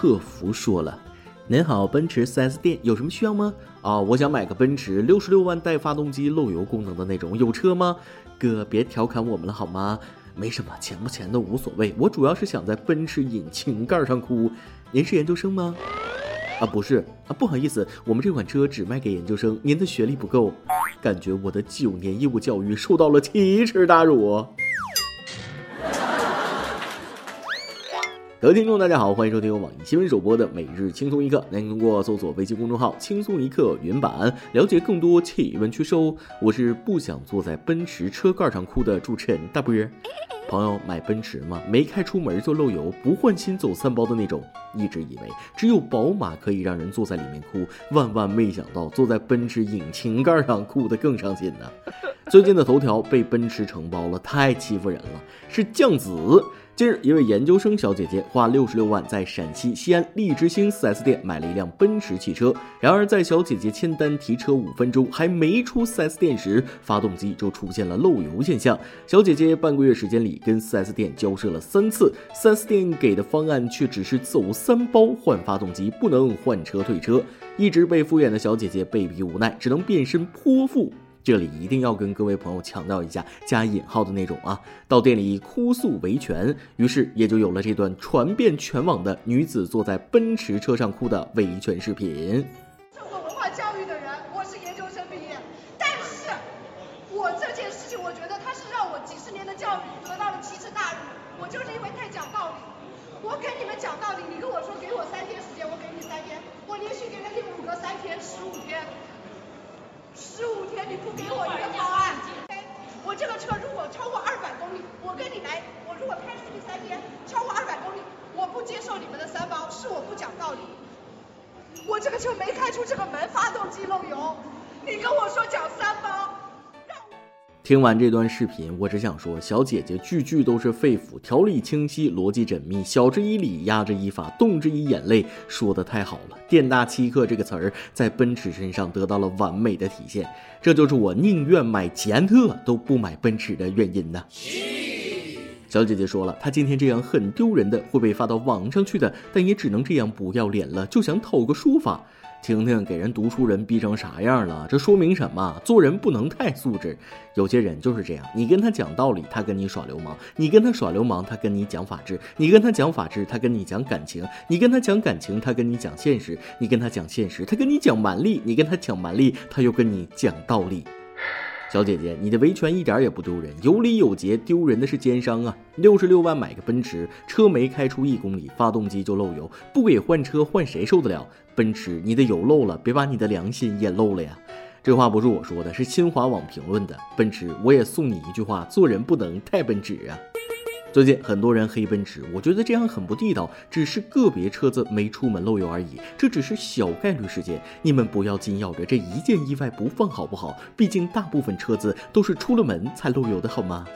客服说了：“您好，奔驰 4S 店有什么需要吗？啊，我想买个奔驰六十六万带发动机漏油功能的那种，有车吗？哥，别调侃我们了好吗？没什么，钱不钱的无所谓，我主要是想在奔驰引擎盖上哭。您是研究生吗？啊，不是啊，不好意思，我们这款车只卖给研究生，您的学历不够。感觉我的九年义务教育受到了奇耻大辱。”各位听众，大家好，欢迎收听由网易新闻首播的每日轻松一刻。您通过搜索微信公众号“轻松一刻”原版了解更多气温趋势哦。我是不想坐在奔驰车盖上哭的主持人大波儿。朋友买奔驰吗？没开出门就漏油，不换新走三包的那种。一直以为只有宝马可以让人坐在里面哭，万万没想到坐在奔驰引擎盖上哭得更伤心呢。最近的头条被奔驰承包了，太欺负人了，是酱紫。近日，一位研究生小姐姐花六十六万在陕西西安利之星 4S 店买了一辆奔驰汽车。然而，在小姐姐签单提车五分钟还没出 4S 店时，发动机就出现了漏油现象。小姐姐半个月时间里跟 4S 店交涉了三次，4S 店给的方案却只是走三包换发动机，不能换车退车。一直被敷衍的小姐姐被逼无奈，只能变身泼妇。这里一定要跟各位朋友强调一下，加引号的那种啊！到店里哭诉维权，于是也就有了这段传遍全网的女子坐在奔驰车上哭的维权视频。受过文化教育的人，我是研究生毕业，但是我这件事情，我觉得他是让我几十年的教育得到了奇耻大辱。我就是因为太讲道理，我给你们讲道理，你跟我说给我三天时间，我给你三天，我连续给了你五个三天，十五天。十五天你不给我一个方案，我这个车如果超过二百公里，我跟你来，我如果开出去三天，超过二百公里，我不接受你们的三包，是我不讲道理。我这个车没开出这个门，发动机漏油，你跟我说讲三包。听完这段视频，我只想说，小姐姐句句都是肺腑，条理清晰，逻辑缜密，晓之以理，压之以法，动之以眼泪，说的太好了。店大欺客这个词儿在奔驰身上得到了完美的体现，这就是我宁愿买捷安特都不买奔驰的原因呢。小姐姐说了，她今天这样很丢人的，会被发到网上去的，但也只能这样不要脸了，就想讨个说法。婷婷给人读书人逼成啥样了？这说明什么？做人不能太素质。有些人就是这样，你跟他讲道理，他跟你耍流氓；你跟他耍流氓，他跟你讲法治；你跟他讲法治，他跟你讲感情；你跟他讲感情，他跟你讲现实；你跟他讲现实，他跟你讲蛮力；你跟他讲蛮力，他又跟你讲道理。小姐姐，你的维权一点也不丢人，有理有节，丢人的是奸商啊！六十六万买个奔驰，车没开出一公里，发动机就漏油，不给换车，换谁受得了？奔驰，你的油漏了，别把你的良心也漏了呀！这话不是我说的，是新华网评论的。奔驰，我也送你一句话：做人不能太奔驰啊！最近很多人黑奔驰，我觉得这样很不地道。只是个别车子没出门漏油而已，这只是小概率事件，你们不要紧咬着这一件意外不放好不好？毕竟大部分车子都是出了门才漏油的好吗？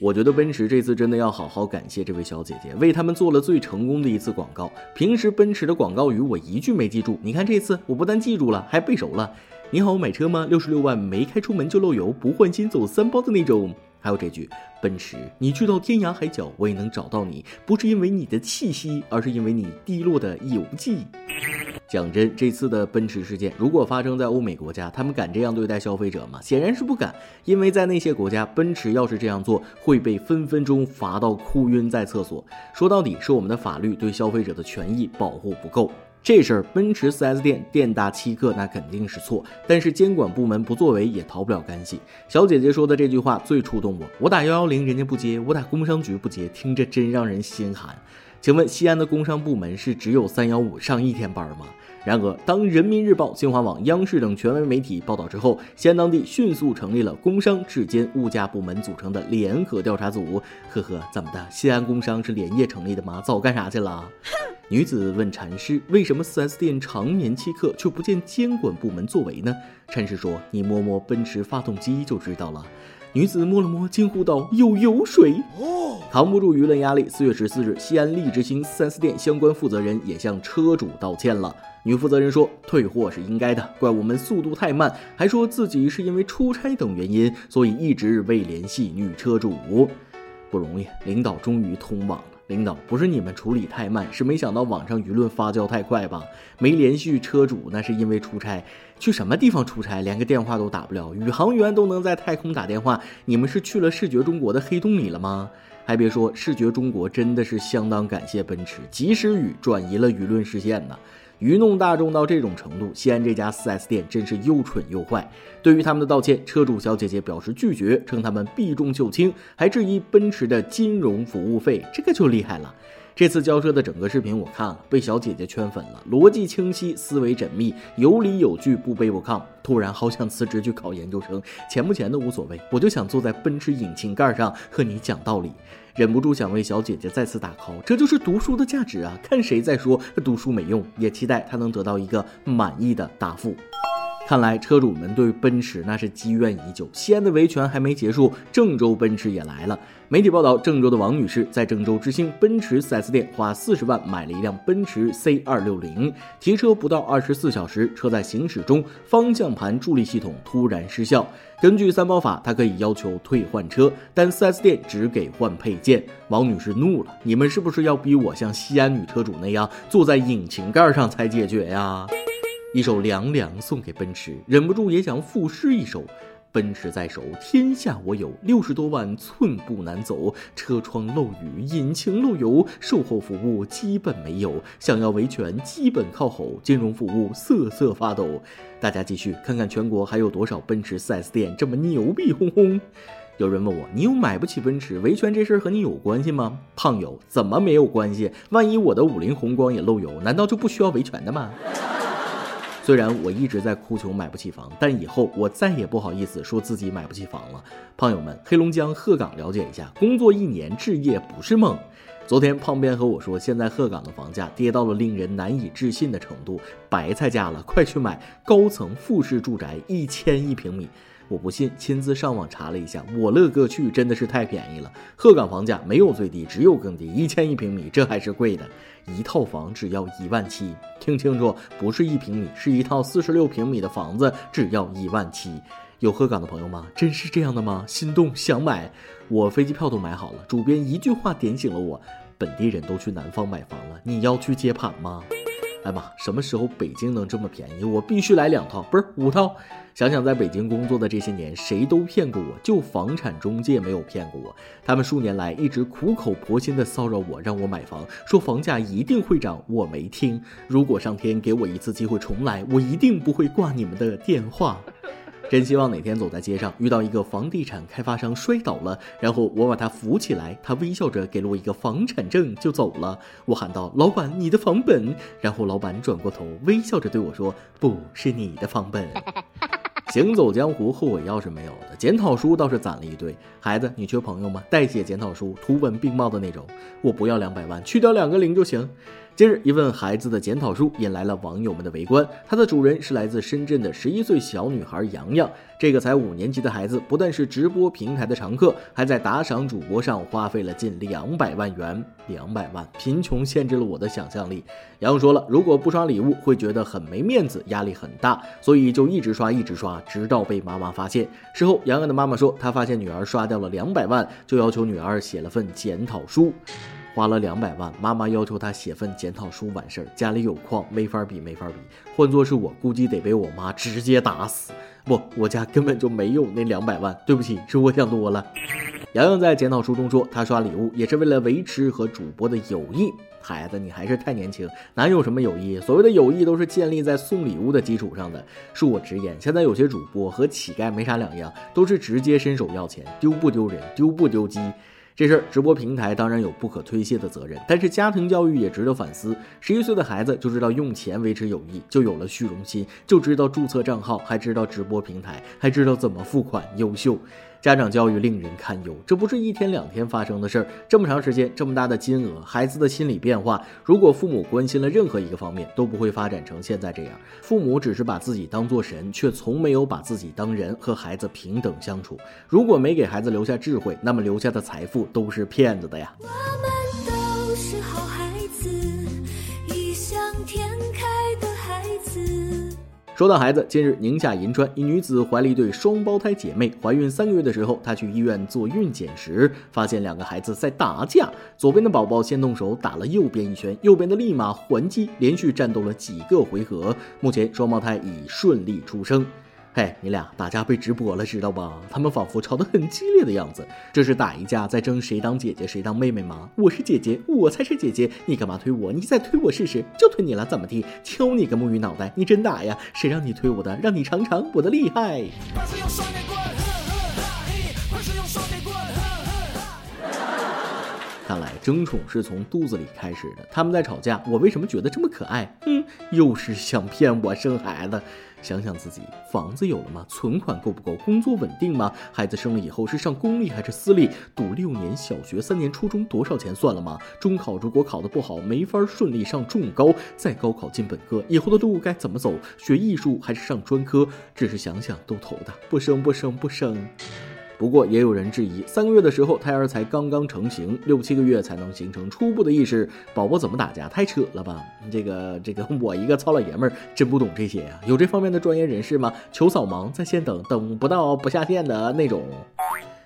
我觉得奔驰这次真的要好好感谢这位小姐姐，为他们做了最成功的一次广告。平时奔驰的广告语我一句没记住，你看这次我不但记住了，还背熟了。你好，买车吗？六十六万没开出门就漏油，不换新走三包的那种。还有这句，奔驰，你去到天涯海角，我也能找到你，不是因为你的气息，而是因为你滴落的油迹。讲真，这次的奔驰事件如果发生在欧美国家，他们敢这样对待消费者吗？显然是不敢，因为在那些国家，奔驰要是这样做，会被分分钟罚到哭晕在厕所。说到底，是我们的法律对消费者的权益保护不够。这事儿，奔驰 4S 店店大欺客，那肯定是错。但是监管部门不作为，也逃不了干系。小姐姐说的这句话最触动我。我打幺幺零，人家不接；我打工商局不接，听着真让人心寒。请问西安的工商部门是只有三幺五上一天班吗？然而，当人民日报、新华网、央视等权威媒体报道之后，西安当地迅速成立了工商质监物价部门组成的联合调查组。呵呵，怎么的？西安工商是连夜成立的吗？早干啥去了？哼 女子问禅师：“为什么 4S 店常年欺客，却不见监管部门作为呢？”禅师说：“你摸摸奔驰发动机就知道了。”女子摸了摸，惊呼道：“有油水！”扛不住舆论压力，四月十四日，西安利之星 4S 店相关负责人也向车主道歉了。女负责人说：“退货是应该的，怪我们速度太慢，还说自己是因为出差等原因，所以一直未联系女车主。不容易，领导终于通网。”领导不是你们处理太慢，是没想到网上舆论发酵太快吧？没联系车主那是因为出差，去什么地方出差，连个电话都打不了，宇航员都能在太空打电话，你们是去了视觉中国的黑洞里了吗？还别说，视觉中国真的是相当感谢奔驰，及时雨转移了舆论视线呢。愚弄大众到这种程度，西安这家 4S 店真是又蠢又坏。对于他们的道歉，车主小姐姐表示拒绝，称他们避重就轻，还质疑奔驰的金融服务费，这个就厉害了。这次交涉的整个视频我看了，被小姐姐圈粉了，逻辑清晰，思维缜密，有理有据，不卑不亢。突然好想辞职去考研究生，钱不钱的无所谓，我就想坐在奔驰引擎盖上和你讲道理。忍不住想为小姐姐再次打 call，这就是读书的价值啊！看谁再说读书没用，也期待她能得到一个满意的答复。看来车主们对奔驰那是积怨已久。西安的维权还没结束，郑州奔驰也来了。媒体报道，郑州的王女士在郑州之星奔驰 4S 店花四十万买了一辆奔驰 C 二六零，提车不到二十四小时，车在行驶中方向盘助力系统突然失效。根据三包法，她可以要求退换车，但 4S 店只给换配件。王女士怒了：“你们是不是要逼我像西安女车主那样坐在引擎盖上才解决呀？”一首凉凉送给奔驰，忍不住也想赋诗一首：奔驰在手，天下我有，六十多万寸步难走，车窗漏雨，引擎漏油，售后服务基本没有，想要维权基本靠吼，金融服务瑟瑟发抖。大家继续看看全国还有多少奔驰 4S 店这么牛逼哄哄。有人问我，你又买不起奔驰，维权这事儿和你有关系吗？胖友，怎么没有关系？万一我的五菱宏光也漏油，难道就不需要维权的吗？虽然我一直在哭穷买不起房，但以后我再也不好意思说自己买不起房了。胖友们，黑龙江鹤岗了解一下，工作一年置业不是梦。昨天胖编和我说，现在鹤岗的房价跌到了令人难以置信的程度，白菜价了，快去买高层复式住宅，一千一平米。我不信，亲自上网查了一下，我乐各去真的是太便宜了。鹤岗房价没有最低，只有更低，一千一平米，这还是贵的。一套房只要一万七，听清楚，不是一平米，是一套四十六平米的房子，只要一万七。有鹤岗的朋友吗？真是这样的吗？心动想买，我飞机票都买好了。主编一句话点醒了我，本地人都去南方买房了，你要去接盘吗？哎妈，什么时候北京能这么便宜？我必须来两套，不是五套。想想在北京工作的这些年，谁都骗过我，就房产中介没有骗过我。他们数年来一直苦口婆心的骚扰我，让我买房，说房价一定会涨，我没听。如果上天给我一次机会重来，我一定不会挂你们的电话。真希望哪天走在街上遇到一个房地产开发商摔倒了，然后我把他扶起来，他微笑着给了我一个房产证就走了。我喊道：“老板，你的房本。”然后老板转过头微笑着对我说：“不是你的房本。”行走江湖，后悔药是没有的，检讨书倒是攒了一堆。孩子，你缺朋友吗？代写检讨书，图文并茂的那种。我不要两百万，去掉两个零就行。近日，一份孩子的检讨书引来了网友们的围观。它的主人是来自深圳的十一岁小女孩洋洋。这个才五年级的孩子，不但是直播平台的常客，还在打赏主播上花费了近两百万元。两百万，贫穷限制了我的想象力。洋洋说了，如果不刷礼物，会觉得很没面子，压力很大，所以就一直刷，一直刷，直到被妈妈发现。事后，洋洋的妈妈说，她发现女儿刷掉了两百万，就要求女儿写了份检讨书。花了两百万，妈妈要求他写份检讨书完事儿。家里有矿，没法比，没法比。换做是我，估计得被我妈直接打死。不，我家根本就没有那两百万。对不起，是我想多了。洋洋在检讨书中说，他刷礼物也是为了维持和主播的友谊。孩子，你还是太年轻，哪有什么友谊？所谓的友谊都是建立在送礼物的基础上的。恕我直言，现在有些主播和乞丐没啥两样，都是直接伸手要钱，丢不丢人？丢不丢鸡？这事儿，直播平台当然有不可推卸的责任，但是家庭教育也值得反思。十一岁的孩子就知道用钱维持友谊，就有了虚荣心，就知道注册账号，还知道直播平台，还知道怎么付款，优秀。家长教育令人堪忧，这不是一天两天发生的事儿。这么长时间，这么大的金额，孩子的心理变化，如果父母关心了任何一个方面，都不会发展成现在这样。父母只是把自己当做神，却从没有把自己当人，和孩子平等相处。如果没给孩子留下智慧，那么留下的财富都是骗子的呀。说到孩子，近日宁夏银川一女子怀了一对双胞胎姐妹，怀孕三个月的时候，她去医院做孕检时，发现两个孩子在打架，左边的宝宝先动手打了右边一拳，右边的立马还击，连续战斗了几个回合，目前双胞胎已顺利出生。嘿，你俩打架被直播了，知道吧？他们仿佛吵得很激烈的样子，这是打一架在争谁当姐姐谁当妹妹吗？我是姐姐，我才是姐姐，你干嘛推我？你再推我试试，就推你了，怎么地？敲你个木鱼脑袋！你真打呀？谁让你推我的？让你尝尝我的厉害！看来争宠是从肚子里开始的。他们在吵架，我为什么觉得这么可爱？嗯，又是想骗我生孩子。想想自己，房子有了吗？存款够不够？工作稳定吗？孩子生了以后是上公立还是私立？读六年小学，三年初中，多少钱算了吗？中考如果考得不好，没法顺利上重高，再高考进本科，以后的路该怎么走？学艺术还是上专科？只是想想都头大，不生不生不生。不过也有人质疑，三个月的时候胎儿才刚刚成型，六七个月才能形成初步的意识，宝宝怎么打架？太扯了吧！这个这个，我一个糙老爷们儿真不懂这些呀。有这方面的专业人士吗？求扫盲，在线等，等不到不下线的那种。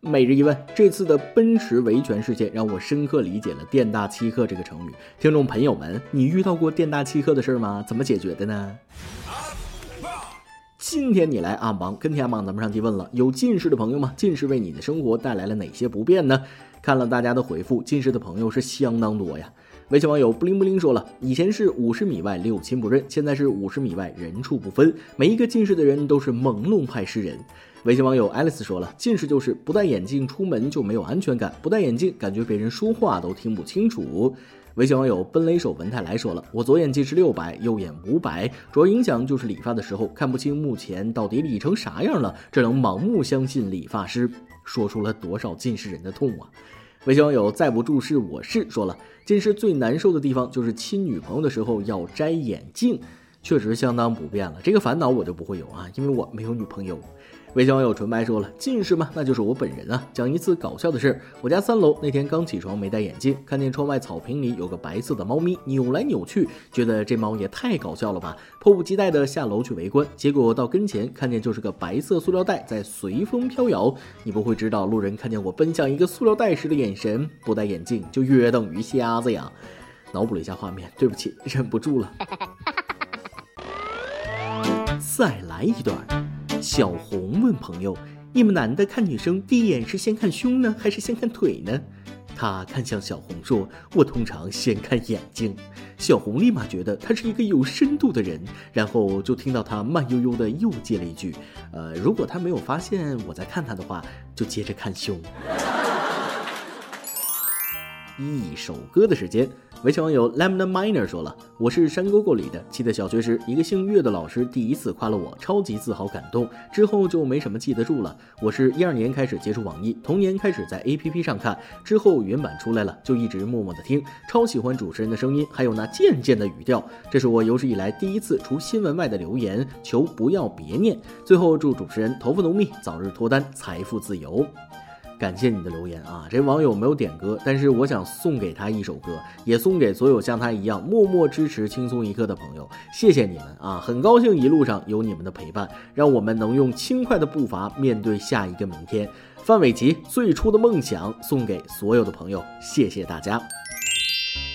每日一问：这次的奔驰维权事件让我深刻理解了“店大欺客”这个成语。听众朋友们，你遇到过店大欺客的事儿吗？怎么解决的呢？今天你来阿芒跟天阿芒咱们上提问了，有近视的朋友吗？近视为你的生活带来了哪些不便呢？看了大家的回复，近视的朋友是相当多呀。微信网友不灵不灵说了，以前是五十米外六亲不认，现在是五十米外人畜不分。每一个近视的人都是朦胧派诗人。微信网友爱丽丝说了，近视就是不戴眼镜出门就没有安全感，不戴眼镜感觉别人说话都听不清楚。微信网友奔雷手文泰来说了，我左眼近视六百，右眼五百，主要影响就是理发的时候看不清目前到底理成啥样了，只能盲目相信理发师，说出了多少近视人的痛啊！微信网友再不注视我是说了，近视最难受的地方就是亲女朋友的时候要摘眼镜，确实相当不便了。这个烦恼我就不会有啊，因为我没有女朋友。微信网友纯白说了：“近视吗？那就是我本人啊！讲一次搞笑的事。我家三楼那天刚起床，没戴眼镜，看见窗外草坪里有个白色的猫咪扭来扭去，觉得这猫也太搞笑了吧！迫不及待的下楼去围观，结果到跟前，看见就是个白色塑料袋在随风飘摇。你不会知道，路人看见我奔向一个塑料袋时的眼神，不戴眼镜就约等于瞎子呀！脑补了一下画面，对不起，忍不住了。再来一段。”小红问朋友：“你们男的看女生第一眼是先看胸呢，还是先看腿呢？”他看向小红说：“我通常先看眼睛。”小红立马觉得他是一个有深度的人，然后就听到他慢悠悠的又接了一句：“呃，如果他没有发现我在看他的话，就接着看胸。”一首歌的时间。微信网友 lemon miner 说了：“我是山沟沟里的。记得小学时，一个姓岳的老师第一次夸了我，超级自豪感动。之后就没什么记得住了。我是一二年开始接触网易，同年开始在 APP 上看，之后原版出来了，就一直默默的听。超喜欢主持人的声音，还有那贱贱的语调。这是我有史以来第一次除新闻外的留言，求不要别念。最后祝主持人头发浓密，早日脱单，财富自由。”感谢你的留言啊！这网友没有点歌，但是我想送给他一首歌，也送给所有像他一样默默支持轻松一刻的朋友。谢谢你们啊！很高兴一路上有你们的陪伴，让我们能用轻快的步伐面对下一个明天。范玮琪最初的梦想送给所有的朋友，谢谢大家。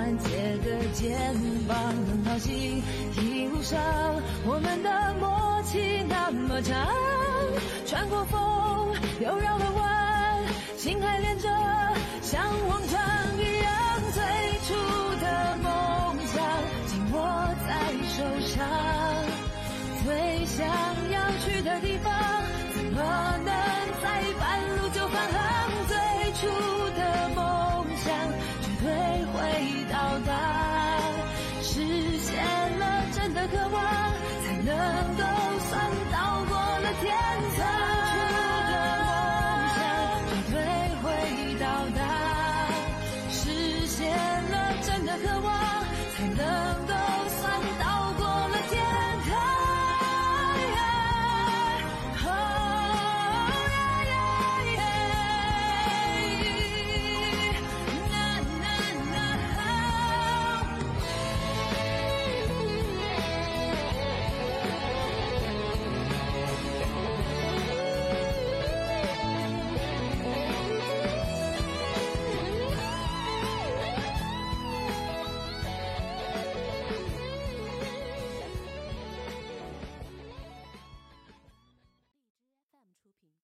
温暖，借个肩膀，很高兴一路上我们的默契那么长，穿过风又绕了弯，心还连着，像往常